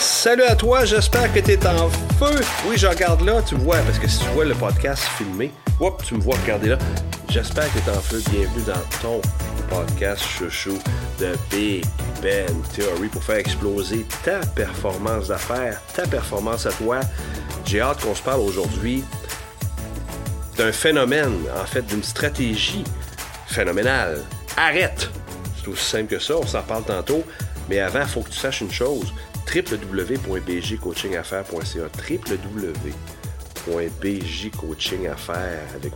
Salut à toi, j'espère que tu es en feu. Oui, je regarde là, tu vois, parce que si tu vois le podcast filmé, hop, tu me vois regarder là. J'espère que tu es en feu. Bienvenue dans ton podcast chouchou de Big Ben Theory pour faire exploser ta performance d'affaires, ta performance à toi. J'ai hâte qu'on se parle aujourd'hui d'un phénomène, en fait, d'une stratégie phénoménale. Arrête! C'est aussi simple que ça, on s'en parle tantôt. Mais avant, il faut que tu saches une chose www.bjcoachingaffaires.ca www.bjcoachingaffaires avec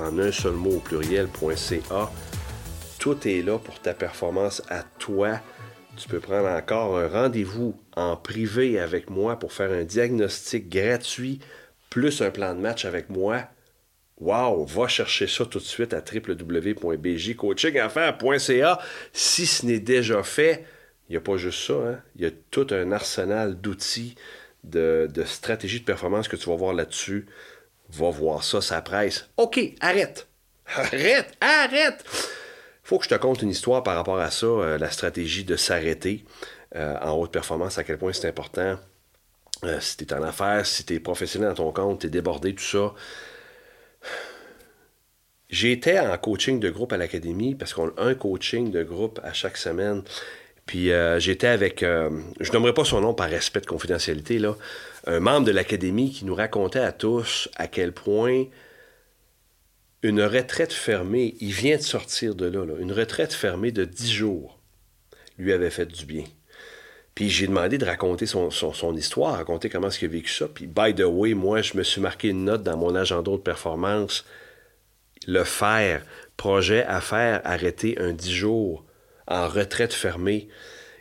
en un seul mot au pluriel.ca tout est là pour ta performance à toi. Tu peux prendre encore un rendez-vous en privé avec moi pour faire un diagnostic gratuit plus un plan de match avec moi. Wow, va chercher ça tout de suite à www.bjcoachingaffaires.ca si ce n'est déjà fait. Il n'y a pas juste ça, hein. il y a tout un arsenal d'outils, de, de stratégies de performance que tu vas voir là-dessus. Va voir ça, ça presse. OK, arrête. Arrête, arrête. Faut que je te conte une histoire par rapport à ça, euh, la stratégie de s'arrêter euh, en haute performance, à quel point c'est important. Euh, si tu es en affaires, si tu es professionnel dans ton compte, tu es débordé, tout ça. J'étais en coaching de groupe à l'académie parce qu'on a un coaching de groupe à chaque semaine. Puis j'étais avec, je nommerai pas son nom par respect de confidentialité, là, un membre de l'académie qui nous racontait à tous à quel point une retraite fermée, il vient de sortir de là, une retraite fermée de 10 jours, lui avait fait du bien. Puis j'ai demandé de raconter son, histoire, raconter comment est-ce qu'il a vécu ça. Puis, by the way, moi, je me suis marqué une note dans mon agenda de performance. Le faire, projet à faire, arrêter un 10 jours en retraite fermée.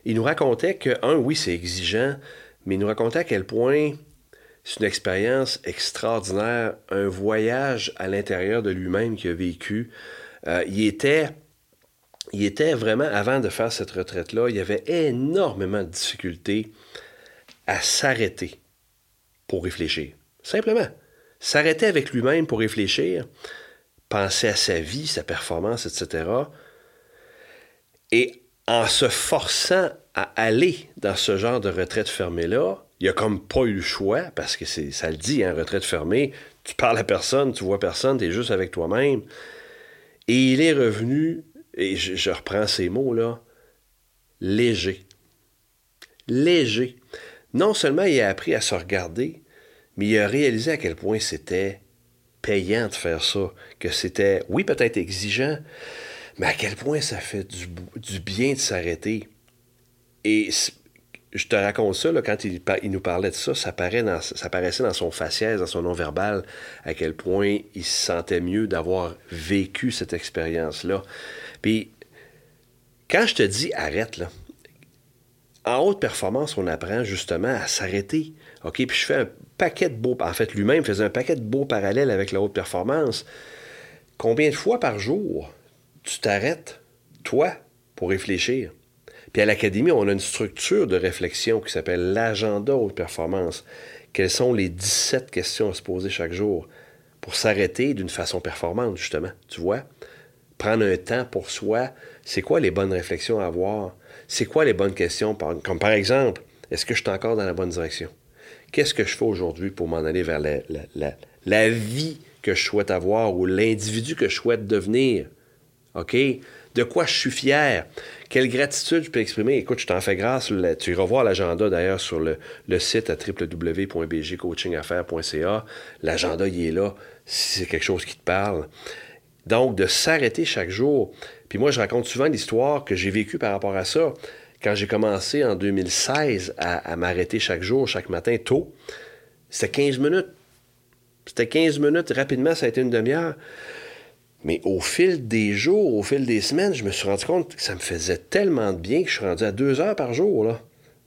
Il nous racontait que, un, oui, c'est exigeant, mais il nous racontait à quel point c'est une expérience extraordinaire, un voyage à l'intérieur de lui-même qu'il a vécu. Euh, il, était, il était vraiment, avant de faire cette retraite-là, il avait énormément de difficultés à s'arrêter pour réfléchir. Simplement. S'arrêter avec lui-même pour réfléchir, penser à sa vie, sa performance, etc. Et en se forçant à aller dans ce genre de retraite fermée-là, il a comme pas eu le choix, parce que c'est, ça le dit, hein, retraite fermée, tu parles à personne, tu vois personne, tu es juste avec toi-même. Et il est revenu, et je, reprends ces mots-là, léger. Léger. Non seulement il a appris à se regarder, mais il a réalisé à quel point c'était payant de faire ça, que c'était, oui, peut-être exigeant, mais à quel point ça fait du, bien de s'arrêter? Et je te raconte ça, là, quand il, il, nous parlait de ça, ça, paraît dans, paraissait dans son faciès, dans son non-verbal, à quel point il se sentait mieux d'avoir vécu cette expérience-là. Puis, quand je te dis arrête, là, en haute performance, on apprend justement à s'arrêter. OK, puis je fais un paquet de beaux... En fait, lui-même faisait un paquet de beaux parallèles avec la haute performance. Combien de fois par jour tu t'arrêtes, toi, pour réfléchir? Puis à l'Académie, on a une structure de réflexion qui s'appelle l'agenda haute performance. Quelles sont les 17 questions à se poser chaque jour pour s'arrêter d'une façon performante, justement, tu vois? Prendre un temps pour soi, c'est quoi les bonnes réflexions à avoir? C'est quoi les bonnes questions? Comme par exemple, est-ce que je suis encore dans la bonne direction? Qu'est-ce que je fais aujourd'hui pour m'en aller vers la, la, vie que je souhaite avoir ou l'individu que je souhaite devenir? OK? De quoi je suis fier? Quelle gratitude je peux exprimer? Écoute, je t'en fais grâce. Tu iras voir l'agenda d'ailleurs sur le, site à www.bgcoachingaffaires.ca. L'agenda, il est là si c'est quelque chose qui te parle. Donc, de s'arrêter chaque jour. Puis moi, je raconte souvent l'histoire que j'ai vécue par rapport à ça. Quand j'ai commencé en 2016 à, m'arrêter chaque jour, chaque matin, tôt, c'était 15 minutes. C'était 15 minutes. Rapidement, ça a été une demi-heure. Mais au fil des jours, au fil des semaines, je me suis rendu compte que ça me faisait tellement de bien que je suis rendu à deux heures par jour.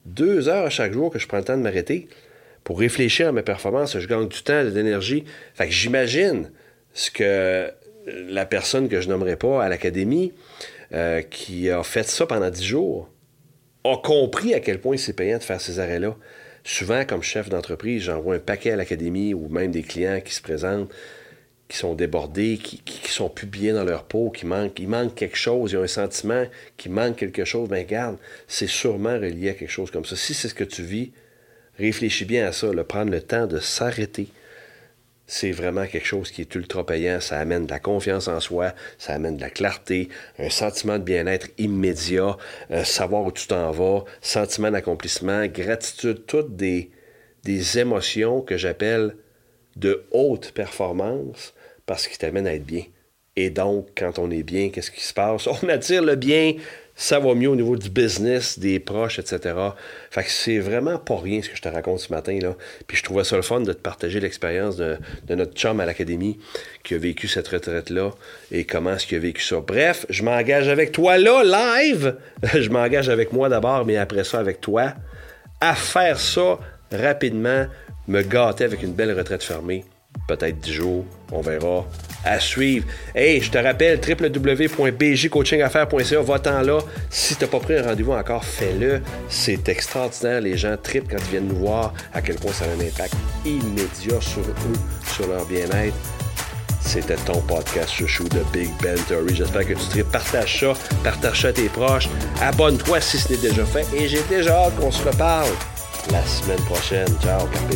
Deux heures à chaque jour que je prends le temps de m'arrêter pour réfléchir à mes performances. Je gagne du temps, de l'énergie. Fait j'imagine ce que la personne que je nommerai pas à l'académie, euh, qui a fait ça pendant dix jours, a compris à quel point c'est payant de faire ces arrêts-là. Souvent, comme chef d'entreprise, j'envoie un paquet à l'académie ou même des clients qui se présentent qui sont débordés, qui, sont plus bien dans leur peau, qui manquent, il manque quelque chose, il y a un sentiment qui manque quelque chose, ben garde, c'est sûrement relié à quelque chose comme ça. Si c'est ce que tu vis, Réfléchis bien à ça, prendre le temps de s'arrêter. C'est vraiment quelque chose qui est ultra payant. Ça amène de la confiance en soi, ça amène de la clarté, un sentiment de bien-être immédiat, euh, savoir où tu t'en vas, sentiment d'accomplissement, gratitude, toutes des, des émotions que j'appelle de haute performance parce qu'ils t'amènent à être bien. Et donc, quand on est bien, qu'est-ce qui se passe? On attire le bien, ça va mieux au niveau du business, des proches, etc. Fait que c'est vraiment pas rien ce que je te raconte ce matin. Là. Puis je trouvais ça le fun de te partager l'expérience de, notre chum à l'académie qui a vécu cette retraite-là et comment est-ce qu'il a vécu ça. Bref, je m'engage avec toi là, live. je m'engage avec moi d'abord, mais après ça avec toi, à faire ça rapidement, me gâter avec une belle retraite fermée peut-être 10 jours, on verra. À suivre. Hey, je te rappelle, www.bjcoachingaffaires.ca, va-t'en là. Si t'as pas pris un rendez-vous encore, fais-le. C'est extraordinaire. Les gens tripent quand ils viennent nous voir à quel point ça a un impact immédiat sur eux, sur leur bien-être. C'était ton podcast chouchou de Big Ben Theory. J'espère que tu tripes. Partage ça, partage ça à tes proches. Abonne-toi si ce n'est déjà fait. Et j'ai déjà hâte qu'on se reparle la semaine prochaine. Ciao, carpe.